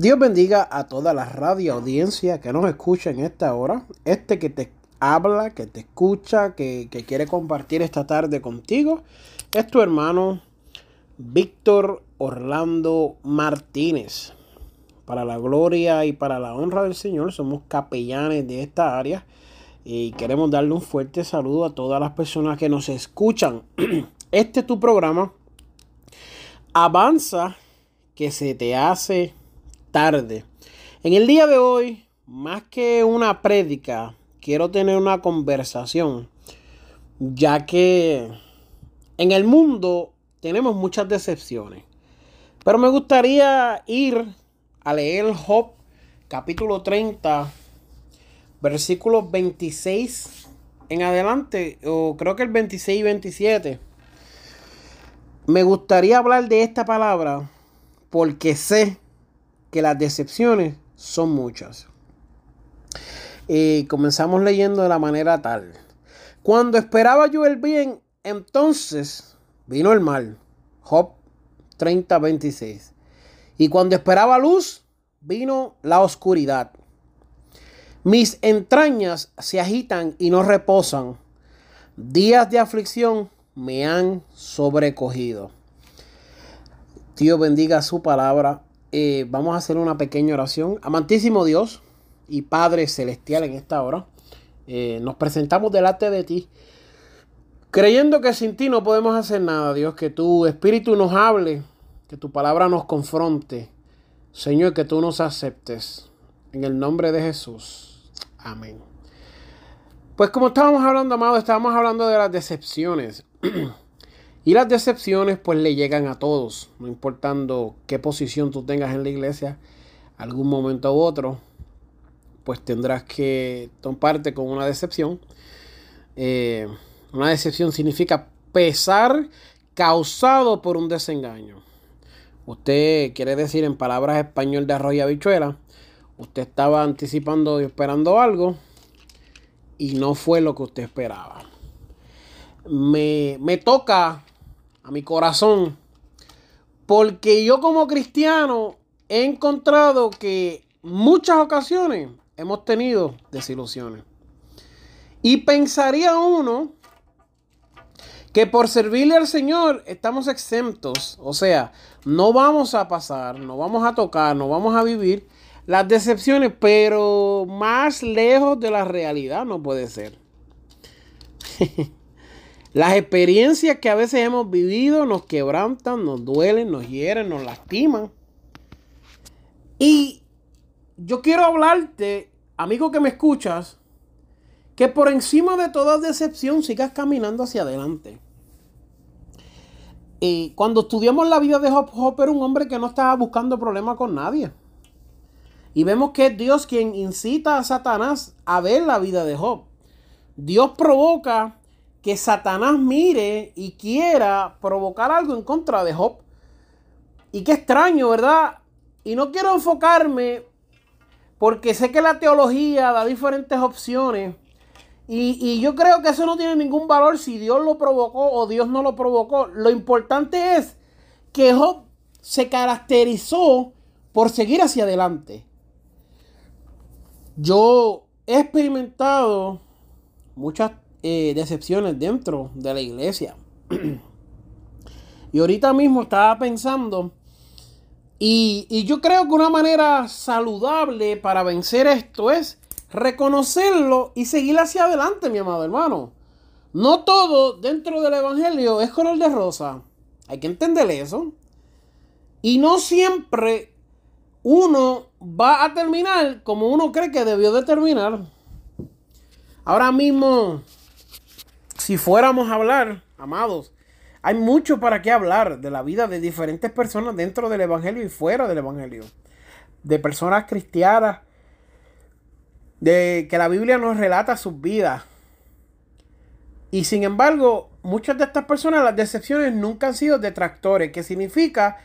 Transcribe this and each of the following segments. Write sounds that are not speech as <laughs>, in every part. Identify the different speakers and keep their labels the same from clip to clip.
Speaker 1: Dios bendiga a toda la radio audiencia que nos escucha en esta hora. Este que te habla, que te escucha, que, que quiere compartir esta tarde contigo, es tu hermano Víctor Orlando Martínez. Para la gloria y para la honra del Señor, somos capellanes de esta área y queremos darle un fuerte saludo a todas las personas que nos escuchan. <clears throat> Este es tu programa. Avanza que se te hace tarde. En el día de hoy, más que una prédica, quiero tener una conversación, ya que en el mundo tenemos muchas decepciones. Pero me gustaría ir a leer Job capítulo 30, versículos 26 en adelante, o creo que el 26 y 27. Me gustaría hablar de esta palabra porque sé que las decepciones son muchas. Y comenzamos leyendo de la manera tal. Cuando esperaba yo el bien, entonces vino el mal. Job 30, 26. Y cuando esperaba luz, vino la oscuridad. Mis entrañas se agitan y no reposan. Días de aflicción me han sobrecogido. Dios bendiga su palabra eh, vamos a hacer una pequeña oración. Amantísimo Dios y Padre Celestial en esta hora, eh, nos presentamos delante de ti, creyendo que sin ti no podemos hacer nada, Dios, que tu Espíritu nos hable, que tu palabra nos confronte. Señor, que tú nos aceptes. En el nombre de Jesús. Amén. Pues como estábamos hablando, amado, estábamos hablando de las decepciones. <clears throat> Y las decepciones pues le llegan a todos, no importando qué posición tú tengas en la iglesia, algún momento u otro, pues tendrás que toparte con una decepción. Eh, una decepción significa pesar causado por un desengaño. Usted quiere decir en palabras español de arroz y habichuela, usted estaba anticipando y esperando algo y no fue lo que usted esperaba. Me, me toca a mi corazón. Porque yo como cristiano he encontrado que muchas ocasiones hemos tenido desilusiones. Y pensaría uno que por servirle al Señor estamos exentos. O sea, no vamos a pasar, no vamos a tocar, no vamos a vivir las decepciones, pero más lejos de la realidad no puede ser. <laughs> Las experiencias que a veces hemos vivido nos quebrantan, nos duelen, nos hieren, nos lastiman. Y yo quiero hablarte, amigo que me escuchas, que por encima de toda decepción sigas caminando hacia adelante. Y cuando estudiamos la vida de Job, Job era un hombre que no estaba buscando problemas con nadie. Y vemos que es Dios quien incita a Satanás a ver la vida de Job. Dios provoca que Satanás mire y quiera provocar algo en contra de Job. Y qué extraño, ¿verdad? Y no quiero enfocarme porque sé que la teología da diferentes opciones. Y, yo creo que eso no tiene ningún valor si Dios lo provocó o Dios no lo provocó. Lo importante es que Job se caracterizó por seguir hacia adelante. Yo he experimentado muchas eh, decepciones dentro de la iglesia. <clears throat> y ahorita mismo estaba pensando, y, y yo creo que una manera saludable para vencer esto es reconocerlo y seguir hacia adelante, mi amado hermano. No todo dentro del Evangelio es color de rosa. Hay que entender eso. Y no siempre uno va a terminar como uno cree que debió de terminar. Ahora mismo, si fuéramos a hablar, amados, hay mucho para qué hablar de la vida de diferentes personas dentro del Evangelio y fuera del Evangelio. De personas cristianas, de que la Biblia nos relata sus vidas. Y sin embargo, muchas de estas personas, las decepciones nunca han sido detractores, que significa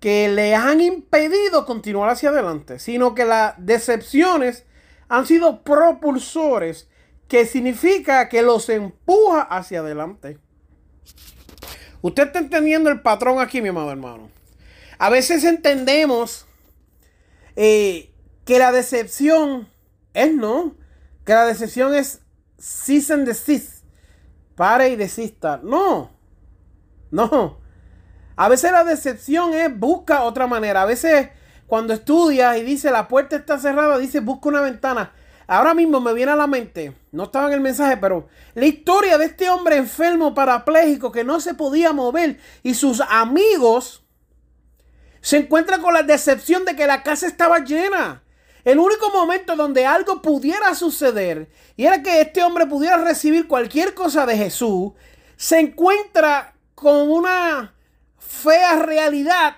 Speaker 1: que le han impedido continuar hacia adelante, sino que las decepciones han sido propulsores, que significa que los empuja hacia adelante. Usted está entendiendo el patrón aquí, mi amado hermano. A veces entendemos eh, que la decepción es no, que la decepción es cease and desist, pare y desista. No, no. A veces la decepción es busca otra manera. A veces cuando estudias y dice la puerta está cerrada, dice busca una ventana. Ahora mismo me viene a la mente, no estaba en el mensaje, pero la historia de este hombre enfermo parapléjico que no se podía mover y sus amigos se encuentran con la decepción de que la casa estaba llena. El único momento donde algo pudiera suceder y era que este hombre pudiera recibir cualquier cosa de Jesús, se encuentra con una fea realidad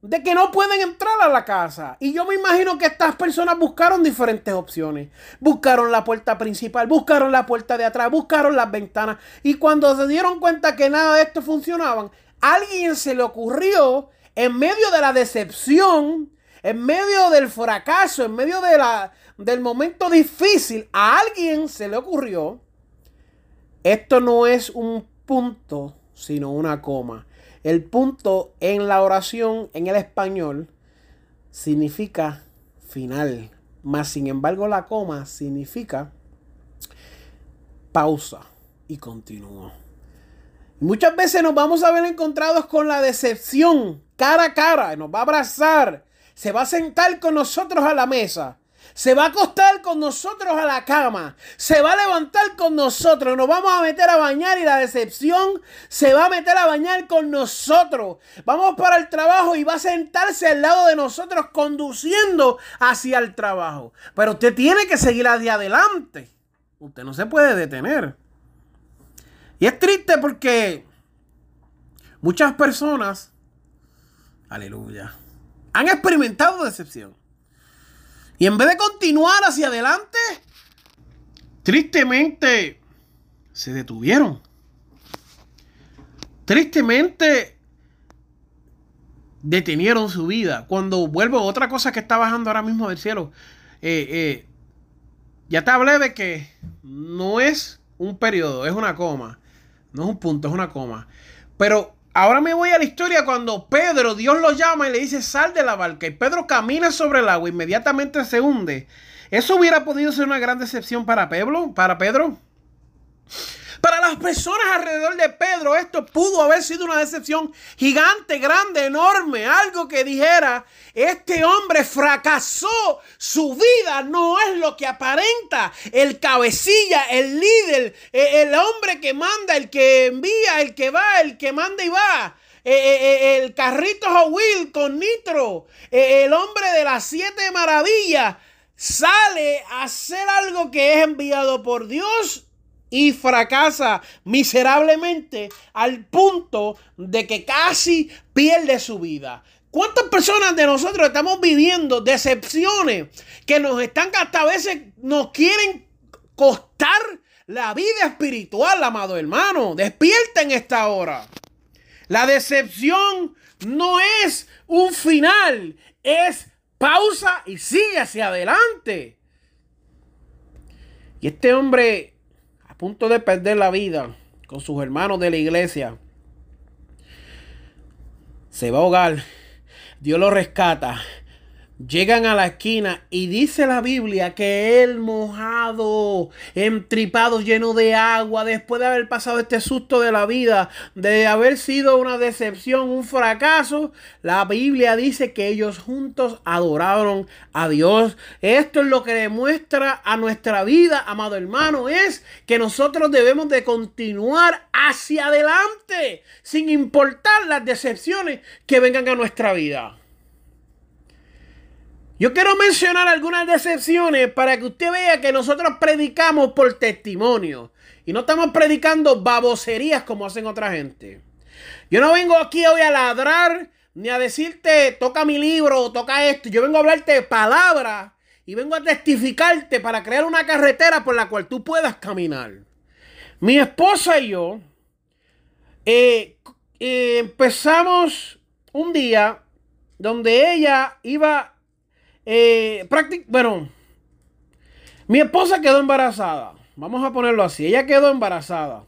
Speaker 1: de que no pueden entrar a la casa. Y yo me imagino que estas personas buscaron diferentes opciones. Buscaron la puerta principal, buscaron la puerta de atrás, buscaron las ventanas. Y cuando se dieron cuenta que nada de esto funcionaba, alguien se le ocurrió, en medio de la decepción, en medio del fracaso, en medio de la, del momento difícil, a alguien se le ocurrió, esto no es un punto, sino una coma. El punto en la oración en el español significa final. Más sin embargo la coma significa pausa y continúo. Muchas veces nos vamos a ver encontrados con la decepción cara a cara. Nos va a abrazar. Se va a sentar con nosotros a la mesa se va a acostar con nosotros a la cama, se va a levantar con nosotros, nos vamos a meter a bañar y la decepción se va a meter a bañar con nosotros. Vamos para el trabajo y va a sentarse al lado de nosotros conduciendo hacia el trabajo. Pero usted tiene que seguir hacia adelante. Usted no se puede detener. Y es triste porque muchas personas, aleluya, han experimentado decepción. Y en vez de continuar hacia adelante, tristemente se detuvieron. Tristemente detenieron su vida. Cuando vuelvo, otra cosa que está bajando ahora mismo del cielo. Eh, eh, ya te hablé de que no es un periodo, es una coma. No es un punto, es una coma. Pero Ahora me voy a la historia cuando Pedro, Dios lo llama y le dice, sal de la barca. Y Pedro camina sobre el agua, inmediatamente se hunde. ¿Eso hubiera podido ser una gran decepción para Pedro? ¿Para Pedro? Para las personas alrededor de Pedro, esto pudo haber sido una decepción gigante, grande, enorme. Algo que dijera, este hombre fracasó, su vida no es lo que aparenta. El cabecilla, el líder, e, el hombre que manda, el que envía, el que va, el que manda y va. E, e, el carrito Hot Wheel con nitro, el hombre de las siete maravillas, sale a hacer algo que es enviado por Dios y fracasa miserablemente al punto de que casi pierde su vida. ¿Cuántas personas de nosotros estamos viviendo decepciones que nos están hasta a veces nos quieren costar la vida espiritual, amado hermano? Despierta en esta hora. La decepción no es un final, es pausa y sigue hacia adelante. Y este hombre punto de perder la vida con sus hermanos de la iglesia, se va a ahogar. Dios lo rescata. Llegan a la esquina y dice la Biblia que él mojado, entripado, lleno de agua, después de haber pasado este susto de la vida, de haber sido una decepción, un fracaso, la Biblia dice que ellos juntos adoraron a Dios. Esto es lo que demuestra a nuestra vida, amado hermano, es que nosotros debemos de continuar hacia adelante, sin importar las decepciones que vengan a nuestra vida. Yo quiero mencionar algunas decepciones para que usted vea que nosotros predicamos por testimonio. Y no estamos predicando baboserías como hacen otra gente. Yo no vengo aquí hoy a ladrar ni a decirte toca mi libro o toca esto. Yo vengo a hablarte de palabras y vengo a testificarte para crear una carretera por la cual tú puedas caminar. Mi esposa y yo eh, eh, empezamos un día donde ella iba eh, bueno, mi esposa quedó embarazada. Vamos a ponerlo así. Ella quedó embarazada.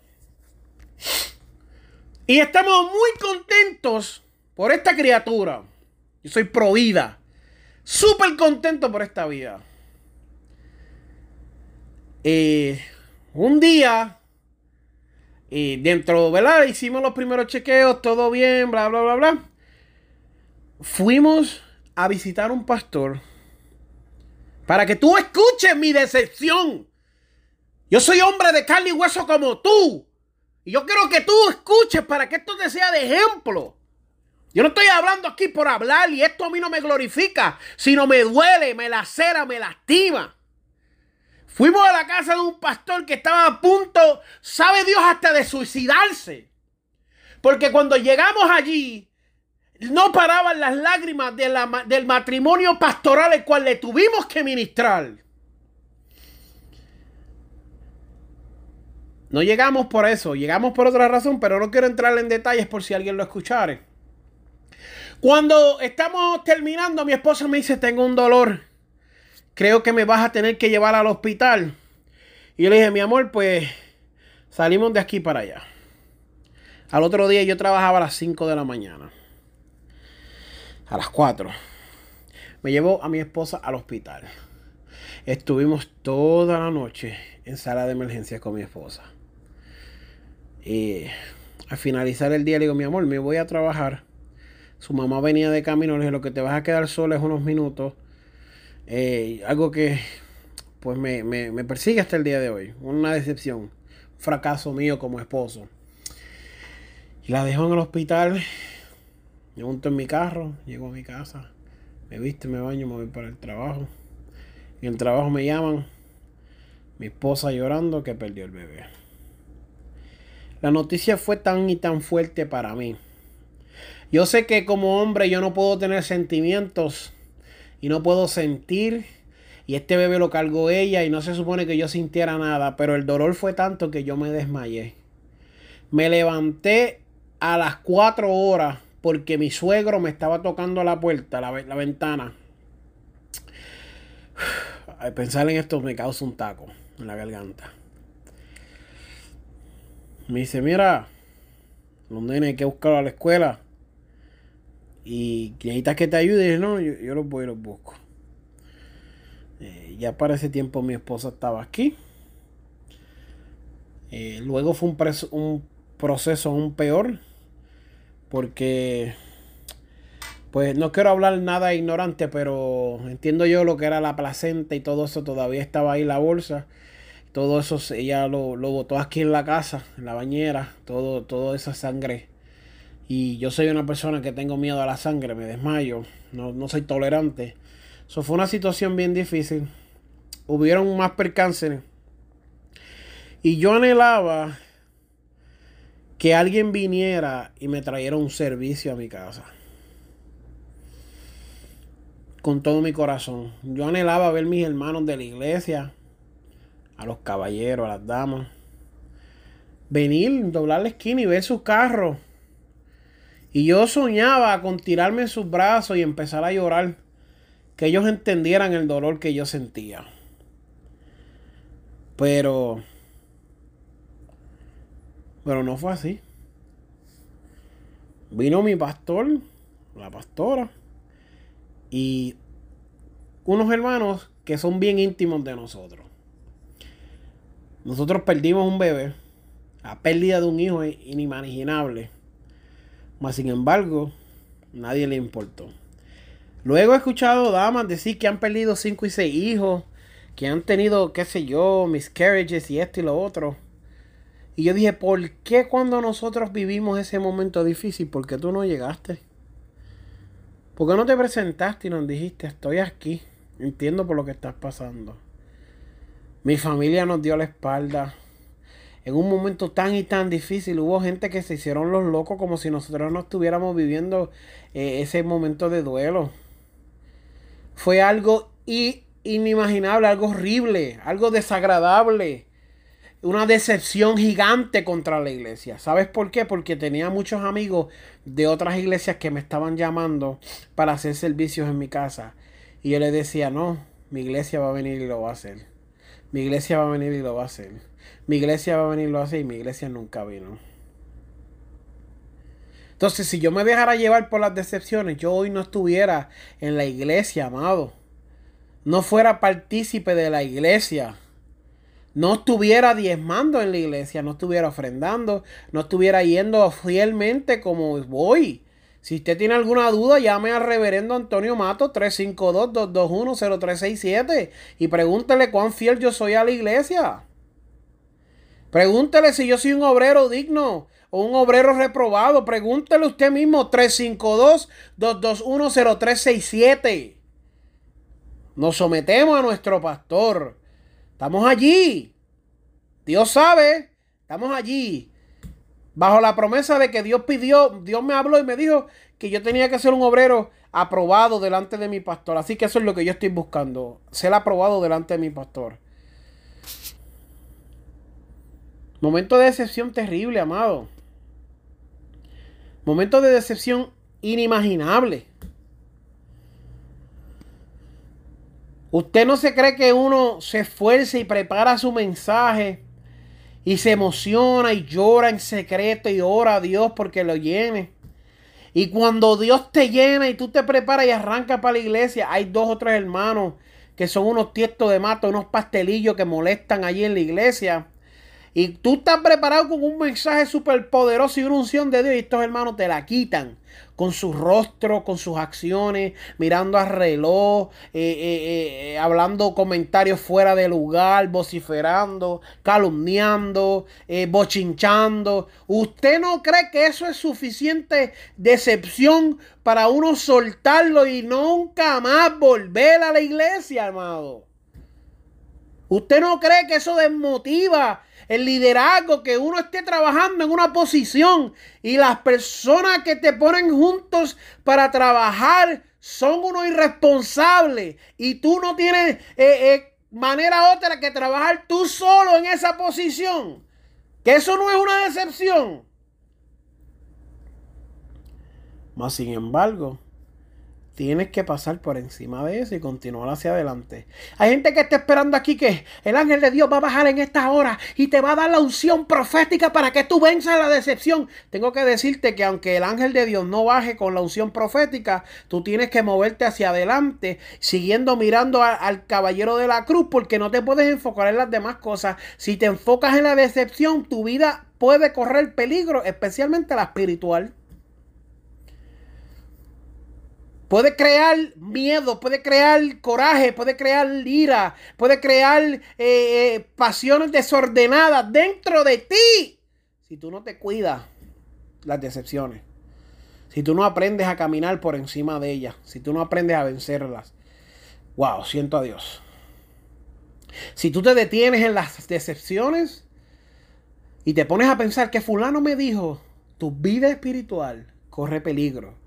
Speaker 1: Y estamos muy contentos por esta criatura. Yo soy pro vida. Súper contento por esta vida. Eh, un día, y dentro, ¿verdad? Hicimos los primeros chequeos, todo bien, bla, bla, bla, bla. Fuimos a visitar un pastor para que tú escuches mi decepción. Yo soy hombre de carne y hueso como tú. Y yo quiero que tú escuches para que esto te sea de ejemplo. Yo no estoy hablando aquí por hablar y esto a mí no me glorifica, sino me duele, me lacera, me lastima. Fuimos a la casa de un pastor que estaba a punto, sabe Dios, hasta de suicidarse. Porque cuando llegamos allí, no paraban las lágrimas del matrimonio pastoral el cual le tuvimos que ministrar. No llegamos por eso, llegamos por otra razón, pero no quiero entrar en detalles por si alguien lo escuchare. Cuando estamos terminando, mi esposa me dice, tengo un dolor, creo que me vas a tener que llevar al hospital. Y yo le dije, mi amor, pues salimos de aquí para allá. Al otro día yo trabajaba a las 5 de la mañana a las 4. Me llevó a mi esposa al hospital. Estuvimos toda la noche en sala de emergencia con mi esposa. Y al finalizar el día le digo, mi amor, me voy a trabajar. Su mamá venía de camino, le dije, lo que te vas a quedar sola es unos minutos. Eh, algo que pues me, me persigue hasta el día de hoy. Una decepción. Fracaso mío como esposo. La dejó en el hospital yo monto en mi carro, llego a mi casa, me viste, me baño, me voy para el trabajo. En el trabajo me llaman, mi esposa llorando que perdió el bebé. La noticia fue tan y tan fuerte para mí. Yo sé que como hombre yo no puedo tener sentimientos y no puedo sentir. Y este bebé lo cargó ella y no se supone que yo sintiera nada, pero el dolor fue tanto que yo me desmayé. Me levanté a las 4 horas porque mi suegro me estaba tocando la puerta, la, ventana. <sighs> pensar en esto me causa un taco en la garganta. Me dice, mira, los hay que buscarlos a la escuela. Y necesitas que te ayude. Y no, yo, los voy y los busco. Eh, ya para ese tiempo mi esposa estaba aquí. Eh, luego fue un, un proceso aún peor porque pues no quiero hablar nada ignorante, pero entiendo yo lo que era la placenta y todo eso todavía estaba ahí la bolsa. Todo eso ella lo, lo botó aquí en la casa, en la bañera, todo, toda esa sangre. Y yo soy una persona que tengo miedo a la sangre, me desmayo, no, no soy tolerante. Eso fue una situación bien difícil. Hubieron más percances. Y yo anhelaba que alguien viniera y me trajera un servicio a mi casa. Con todo mi corazón. Yo anhelaba ver mis hermanos de la iglesia, a los caballeros, a las damas. Venir, doblar la esquina y ver sus carros. Y yo soñaba con tirarme en sus brazos y empezar a llorar. Que ellos entendieran el dolor que yo sentía. Pero pero no fue así. Vino mi pastor, la pastora, y unos hermanos que son bien íntimos de nosotros. Nosotros perdimos un bebé. La pérdida de un hijo es inimaginable. Mas sin embargo, nadie le importó. Luego he escuchado damas decir que han perdido cinco y seis hijos, que han tenido, qué sé yo, miscarriages y esto y lo otro. Y yo dije, ¿por qué cuando nosotros vivimos ese momento difícil, por qué tú no llegaste? ¿Por qué no te presentaste y nos dijiste, estoy aquí, entiendo por lo que estás pasando? Mi familia nos dio la espalda. En un momento tan y tan difícil hubo gente que se hicieron los locos como si nosotros no estuviéramos viviendo eh, ese momento de duelo. Fue algo inimaginable, algo horrible, algo desagradable una decepción gigante contra la iglesia. ¿Sabes por qué? Porque tenía muchos amigos de otras iglesias que me estaban llamando para hacer servicios en mi casa. Y yo les decía, no, mi iglesia va a venir y lo va a hacer. Mi iglesia va a venir y lo va a hacer. Mi iglesia va a venir y lo va a hacer y mi iglesia nunca vino. Entonces, si yo me dejara llevar por las decepciones, yo hoy no estuviera en la iglesia, amado. No fuera partícipe de la iglesia no estuviera diezmando en la iglesia, no estuviera ofrendando, no estuviera yendo fielmente como voy. Si usted tiene alguna duda, llame al reverendo Antonio Mato 352-221-0367 y pregúntele cuán fiel yo soy a la iglesia. Pregúntele si yo soy un obrero digno o un obrero reprobado. Pregúntele usted mismo 352-221-0367. Nos sometemos a nuestro pastor. Estamos allí. Dios sabe. Estamos allí. Bajo la promesa de que Dios pidió, Dios me habló y me dijo que yo tenía que ser un obrero aprobado delante de mi pastor. Así que eso es lo que yo estoy buscando. Ser aprobado delante de mi pastor. Momento de decepción terrible, amado. Momento de decepción inimaginable. Usted no se cree que uno se esfuerce y prepara su mensaje y se emociona y llora en secreto y ora a Dios porque lo llene. Y cuando Dios te llena y tú te preparas y arrancas para la iglesia, hay dos o tres hermanos que son unos tiestos de mato, unos pastelillos que molestan allí en la iglesia. Y tú estás preparado con un mensaje súper poderoso y una unción de Dios y estos hermanos te la quitan con su rostro, con sus acciones, mirando al reloj, eh, eh, eh, hablando comentarios fuera de lugar, vociferando, calumniando, bochinchando. ¿Usted no cree que eso es suficiente decepción para uno soltarlo y nunca más volver a la iglesia, amado? ¿Usted no cree que eso desmotiva el liderazgo, que uno esté trabajando en una posición y las personas que te ponen juntos para trabajar son unos irresponsables y tú no tienes eh, eh, manera otra que trabajar tú solo en esa posición? Que eso no es una decepción. Más sin embargo, Tienes que pasar por encima de eso y continuar hacia adelante. Hay gente que está esperando aquí que el ángel de Dios va a bajar en esta hora y te va a dar la unción profética para que tú venzas la decepción. Tengo que decirte que aunque el ángel de Dios no baje con la unción profética, tú tienes que moverte hacia adelante, siguiendo mirando al caballero de la cruz, porque no te puedes enfocar en las demás cosas. Si te enfocas en la decepción, tu vida puede correr peligro, especialmente la espiritual. Puede crear miedo, puede crear coraje, puede crear ira, puede crear eh, eh, pasiones desordenadas dentro de ti. Si tú no te cuidas las decepciones, si tú no aprendes a caminar por encima de ellas, si tú no aprendes a vencerlas. Wow, siento a Dios. Si tú te detienes en las decepciones y te pones a pensar que fulano me dijo, tu vida espiritual corre peligro.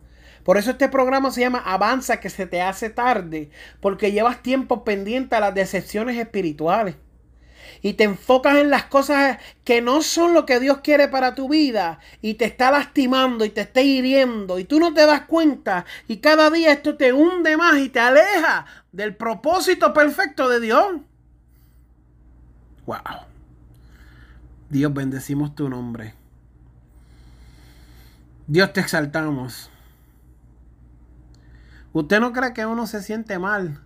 Speaker 1: Por eso este programa se llama Avanza que se te hace tarde, porque llevas tiempo pendiente a las decepciones espirituales. Y te enfocas en las cosas que no son lo que Dios quiere para tu vida. Y te está lastimando y te está hiriendo. Y tú no te das cuenta. Y cada día esto te hunde más y te aleja del propósito perfecto de Dios. Wow. Dios bendecimos tu nombre. Dios te exaltamos. ¿Usted no cree que uno se siente mal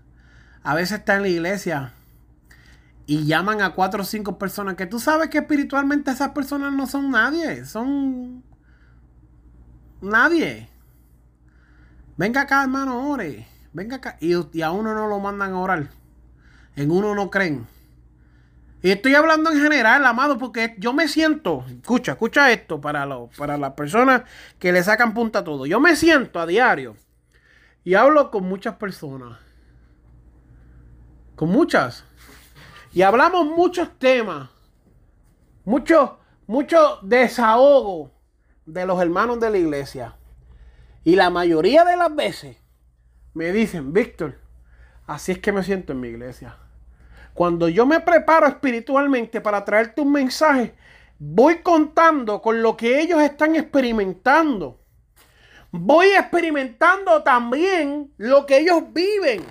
Speaker 1: a veces está en la iglesia y llaman a cuatro o cinco personas que tú sabes que espiritualmente esas personas no son nadie, son nadie. Venga acá, hermano, ore. Venga acá. Y, a uno no lo mandan a orar. En uno no creen. Y estoy hablando en general, amado, porque yo me siento, escucha, escucha esto para, para las personas que le sacan punta a todo. Yo me siento a diario y hablo con muchas personas. Con muchas. Y hablamos muchos temas. Mucho, mucho desahogo de los hermanos de la iglesia. Y la mayoría de las veces me dicen, Víctor, así es que me siento en mi iglesia. Cuando yo me preparo espiritualmente para traerte un mensaje, voy contando con lo que ellos están experimentando. Voy experimentando también lo que ellos viven.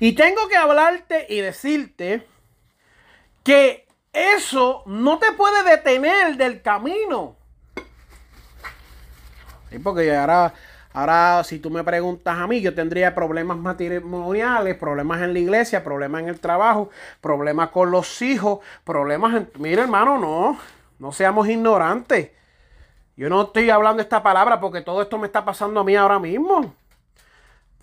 Speaker 1: Y tengo que hablarte y decirte que eso no te puede detener del camino. porque ahora Ahora, si tú me preguntas a mí, yo tendría problemas matrimoniales, problemas en la iglesia, problemas en el trabajo, problemas con los hijos, problemas en... Mira, hermano, no, no seamos ignorantes. Yo no estoy hablando esta palabra porque todo esto me está pasando a mí ahora mismo.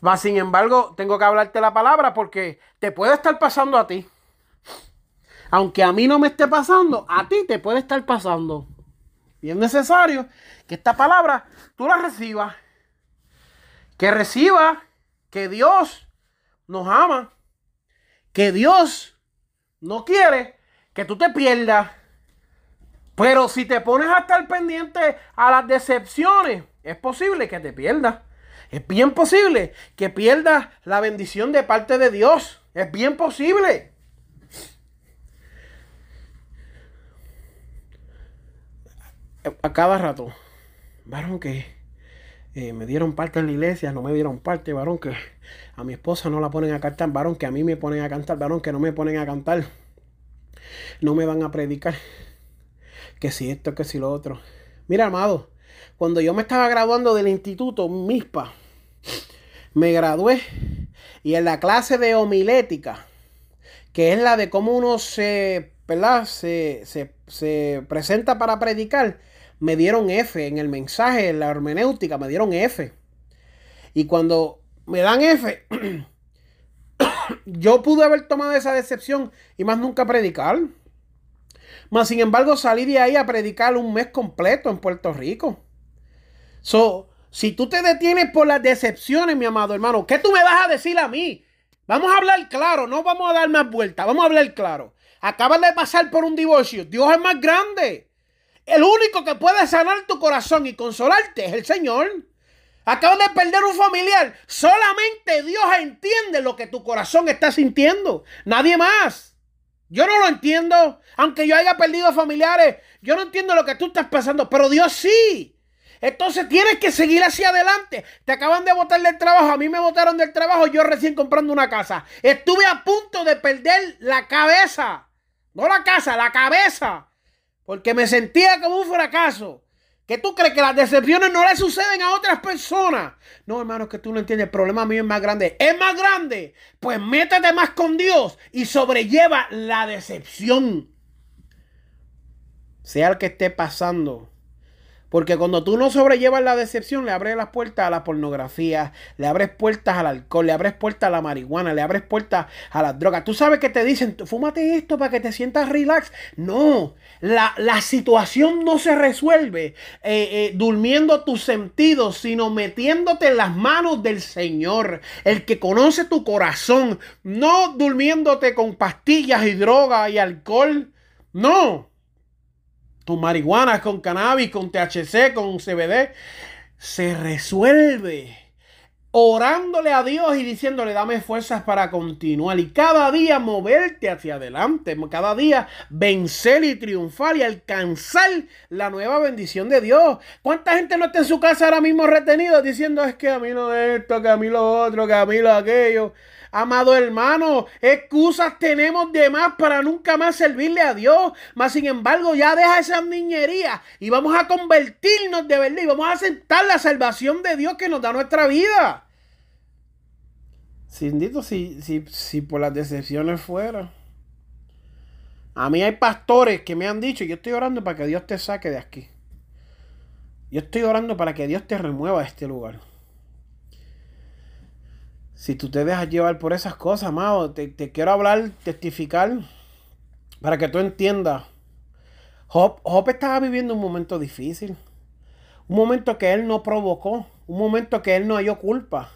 Speaker 1: Va, sin embargo, tengo que hablarte la palabra porque te puede estar pasando a ti. Aunque a mí no me esté pasando, a ti te puede estar pasando. Y es necesario que esta palabra tú la recibas que reciba que Dios nos ama, que Dios no quiere que tú te pierdas. Pero si te pones a estar pendiente a las decepciones, es posible que te pierdas. Es bien posible que pierdas la bendición de parte de Dios. Es bien posible. A cada rato. Varón que eh, me dieron parte en la iglesia, no me dieron parte, varón, que a mi esposa no la ponen a cantar, varón, que a mí me ponen a cantar, varón, que no me ponen a cantar, no me van a predicar, que si esto, que si lo otro. Mira, amado, cuando yo me estaba graduando del instituto MISPA, me gradué y en la clase de homilética, que es la de cómo uno se, ¿verdad? se, se, se presenta para predicar, me dieron F en el mensaje, en la hermenéutica, me dieron F. Y cuando me dan F, <coughs> yo pude haber tomado esa decepción y más nunca predicar. Más sin embargo, salí de ahí a predicar un mes completo en Puerto Rico. So, si tú te detienes por las decepciones, mi amado hermano, ¿qué tú me vas a decir a mí? Vamos a hablar claro, no vamos a dar más vueltas, vamos a hablar claro. Acabas de pasar por un divorcio, Dios es más grande. El único que puede sanar tu corazón y consolarte es el Señor. Acabas de perder un familiar. Solamente Dios entiende lo que tu corazón está sintiendo. Nadie más. Yo no lo entiendo. Aunque yo haya perdido familiares, yo no entiendo lo que tú estás pasando. Pero Dios sí. Entonces tienes que seguir hacia adelante. Te acaban de botar del trabajo. A mí me botaron del trabajo. Yo recién comprando una casa. Estuve a punto de perder la cabeza. No la casa, la cabeza. Porque me sentía como un fracaso. ¿Que tú crees que las decepciones no le suceden a otras personas? No, hermano, es que tú no entiendes. El problema mío es más grande. ¿Es más grande? Pues métete más con Dios y sobrelleva la decepción. Sea el que esté pasando porque cuando tú no sobrellevas la decepción, le abres las puertas a la pornografía, le abres puertas al alcohol, le abres puertas a la marihuana, le abres puertas a las drogas. Tú sabes que te dicen, fúmate esto para que te sientas relax. No, la, situación no se resuelve eh, eh, durmiendo tus sentidos, sino metiéndote en las manos del Señor, el que conoce tu corazón, no durmiéndote con pastillas y drogas y alcohol. No, tu marihuana con cannabis, con THC, con CBD, se resuelve orándole a Dios y diciéndole, dame fuerzas para continuar y cada día moverte hacia adelante, cada día vencer y triunfar y alcanzar la nueva bendición de Dios. ¿Cuánta gente no está en su casa ahora mismo retenido diciendo es que a mí lo esto, que a mí lo otro, que a mí lo aquello? Amado hermano, excusas tenemos de más para nunca más servirle a Dios. Mas sin embargo, ya deja esa niñería y vamos a convertirnos de verdad y vamos a aceptar la salvación de Dios que nos da nuestra vida. Sin dito, si, si, si por las decepciones fuera. A mí hay pastores que me han dicho, yo estoy orando para que Dios te saque de aquí. Yo estoy orando para que Dios te remueva de este lugar. Si tú te dejas llevar por esas cosas, amado, te, te quiero hablar, testificar, para que tú entiendas. Job, Job estaba viviendo un momento difícil. Un momento que él no provocó. Un momento que él no halló culpa.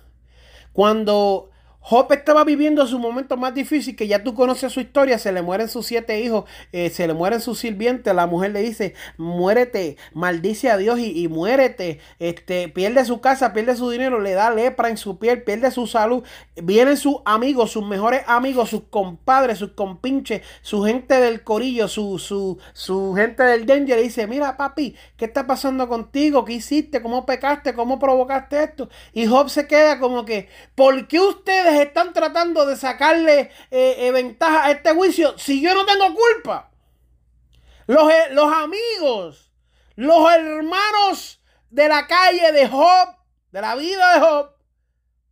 Speaker 1: Cuando Job estaba viviendo su momento más difícil, que ya tú conoces su historia, se le mueren sus siete hijos, eh, se le mueren sus sirvientes, la mujer le dice, muérete, maldice a Dios y, muérete, este, pierde su casa, pierde su dinero, le da lepra en su piel, pierde su salud, vienen sus amigos, sus mejores amigos, sus compadres, sus compinches, su gente del corillo, su, su, su gente del danger, le dice, mira papi, ¿qué está pasando contigo? ¿Qué hiciste? ¿Cómo pecaste? ¿Cómo provocaste esto? Y Job se queda como que, ¿por qué ustedes están tratando de sacarle eh, eh, ventaja a este juicio si yo no tengo culpa? Los, eh, los amigos, los hermanos de la calle de Job, de la vida de Job,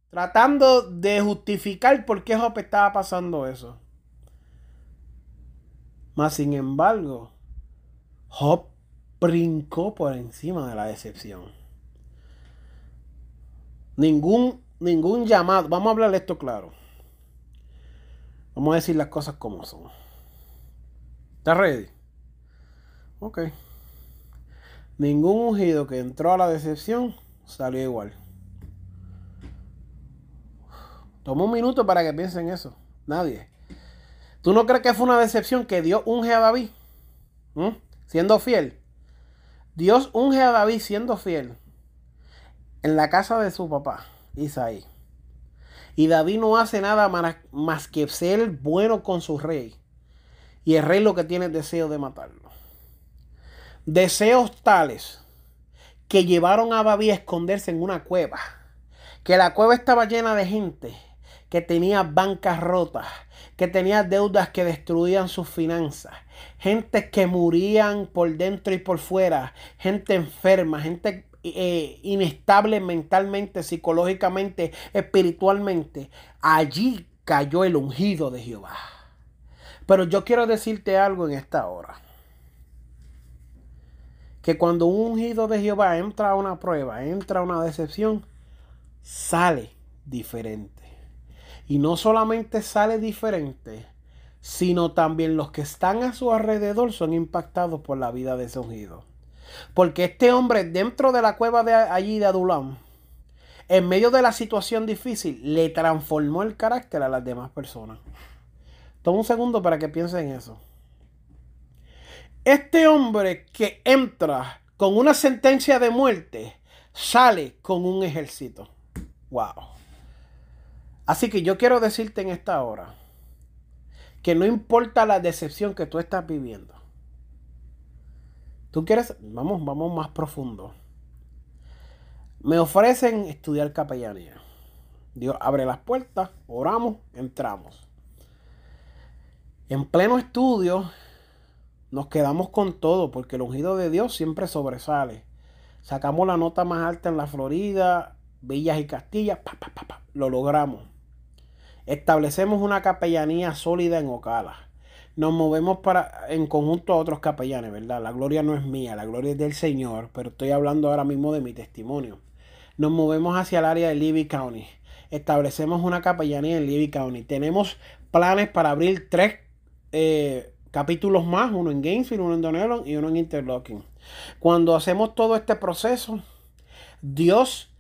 Speaker 1: tratando de justificar por qué Job estaba pasando eso. Mas sin embargo, Job brincó por encima de la decepción. Ningún ningún llamado. Vamos a hablar esto claro. Vamos a decir las cosas como son. ¿Estás ready? Ok. Ningún ungido que entró a la decepción salió igual. Toma un minuto para que piensen eso. Nadie. ¿Tú no crees que fue una decepción que Dios unge a David? ¿Mm? Siendo fiel. Dios unge a David siendo fiel. En la casa de su papá. Isaí. Y David no hace nada más que ser bueno con su rey. Y el rey lo que tiene es deseo de matarlo. Deseos tales que llevaron a David a esconderse en una cueva. Que la cueva estaba llena de gente que tenía bancas rotas, que tenía deudas que destruían sus finanzas, gente que morían por dentro y por fuera, gente enferma, gente eh, inestable mentalmente, psicológicamente, espiritualmente, allí cayó el ungido de Jehová. Pero yo quiero decirte algo en esta hora. Que cuando un ungido de Jehová entra a una prueba, entra a una decepción, sale diferente. Y no solamente sale diferente, sino también los que están a su alrededor son impactados por la vida de ese ungido. Porque este hombre dentro de la cueva de allí de Adulam, en medio de la situación difícil, le transformó el carácter a las demás personas. Toma un segundo para que piensen en eso. Este hombre que entra con una sentencia de muerte, sale con un ejército. Wow. Así que yo quiero decirte en esta hora que no importa la decepción que tú estás viviendo, Tú quieres, vamos, vamos más profundo. Me ofrecen estudiar capellanía. Dios abre las puertas, oramos, entramos. En pleno estudio nos quedamos con todo porque el ungido de Dios siempre sobresale. Sacamos la nota más alta en la Florida, Villas y Castillas, lo logramos. Establecemos una capellanía sólida en Ocala nos movemos para en conjunto a otros capellanes, ¿verdad? La gloria no es mía, la gloria es del Señor, pero estoy hablando ahora mismo de mi testimonio. Nos movemos hacia el área de Levy County. Establecemos una capellanía en Levy County. Tenemos planes para abrir tres eh, capítulos más, uno en Gainesville, uno en Donelon y uno en Interlocking. Cuando hacemos todo este proceso, Dios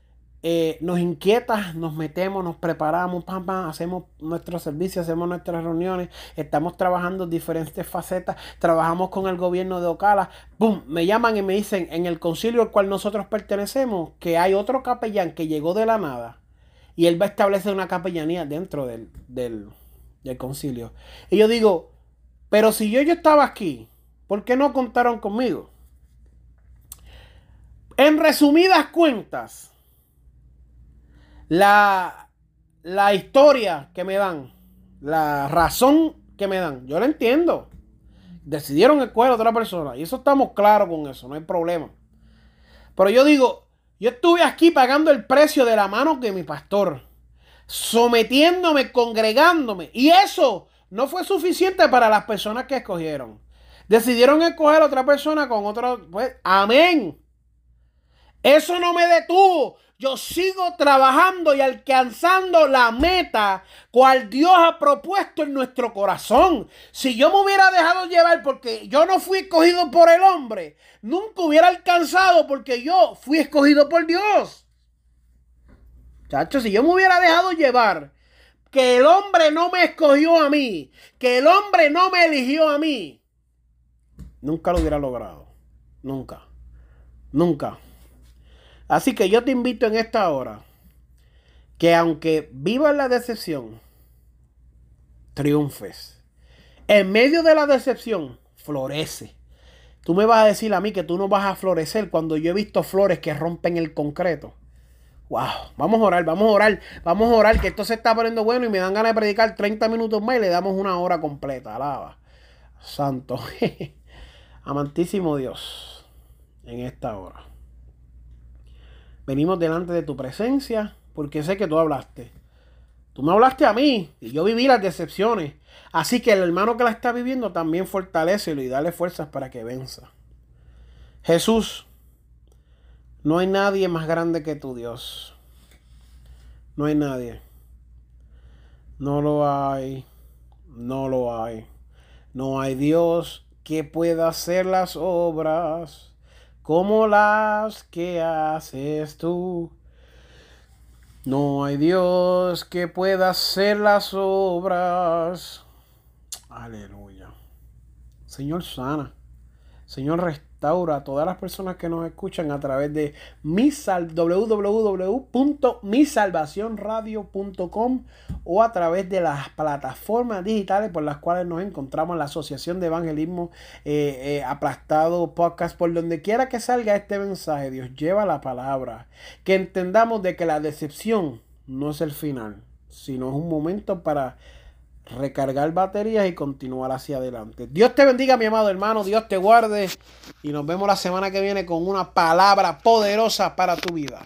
Speaker 1: eh, nos inquieta, nos metemos, nos preparamos, pam, hacemos nuestro servicio, hacemos nuestras reuniones, estamos trabajando diferentes facetas, trabajamos con el gobierno de Ocala, ¡pum! Me llaman y me dicen en el concilio al cual nosotros pertenecemos que hay otro capellán que llegó de la nada y él va a establecer una capellanía dentro del, del, del concilio. Y yo digo, pero si yo, yo estaba aquí, ¿por qué no contaron conmigo? En resumidas cuentas, la, la historia que me dan, la razón que me dan, yo la entiendo. Decidieron escoger a otra persona. Y eso estamos claros con eso, no hay problema. Pero yo digo, yo estuve aquí pagando el precio de la mano de mi pastor. sometiéndome, congregándome. Y eso no fue suficiente para las personas que escogieron. Decidieron escoger a otra persona con otro. Pues, amén. Eso no me detuvo. Yo sigo trabajando y alcanzando la meta cual Dios ha propuesto en nuestro corazón. Si yo me hubiera dejado llevar porque yo no fui escogido por el hombre, nunca hubiera alcanzado porque yo fui escogido por Dios. Chacho, si yo me hubiera dejado llevar que el hombre no me escogió a mí, que el hombre no me eligió a mí, nunca lo hubiera logrado. Nunca. Nunca. Así que yo te invito en esta hora que aunque vivas la decepción, triunfes. En medio de la decepción, florece. Tú me vas a decir a mí que tú no vas a florecer cuando yo he visto flores que rompen el concreto. Wow, vamos a orar, vamos a orar, vamos a orar, que esto se está poniendo bueno y me dan ganas de predicar 30 minutos más y le damos una hora completa. Alaba. Santo. <laughs> Amantísimo Dios, en esta hora. Venimos delante de tu presencia porque sé que tú hablaste. Tú me hablaste a mí y yo viví las decepciones. Así que el hermano que la está viviendo también fortalecelo y dale fuerzas para que venza. Jesús, no hay nadie más grande que tu Dios. No hay nadie. No lo hay. No lo hay. No hay Dios que pueda hacer las obras como las que haces tú. No hay Dios que pueda hacer las obras. Aleluya. Señor sana. Señor restaura restaura a todas las personas que nos escuchan a través de www.misalvacionradio.com o a través de las plataformas digitales por las cuales nos encontramos en la Asociación de Evangelismo eh, eh, Aplastado Podcast. Por donde quiera que salga este mensaje, Dios lleva la palabra. Que entendamos de que la decepción no es el final, sino es un momento para recargar baterías y continuar hacia adelante. Dios te bendiga, mi amado hermano, Dios te guarde y nos vemos la semana que viene con una palabra poderosa para tu vida.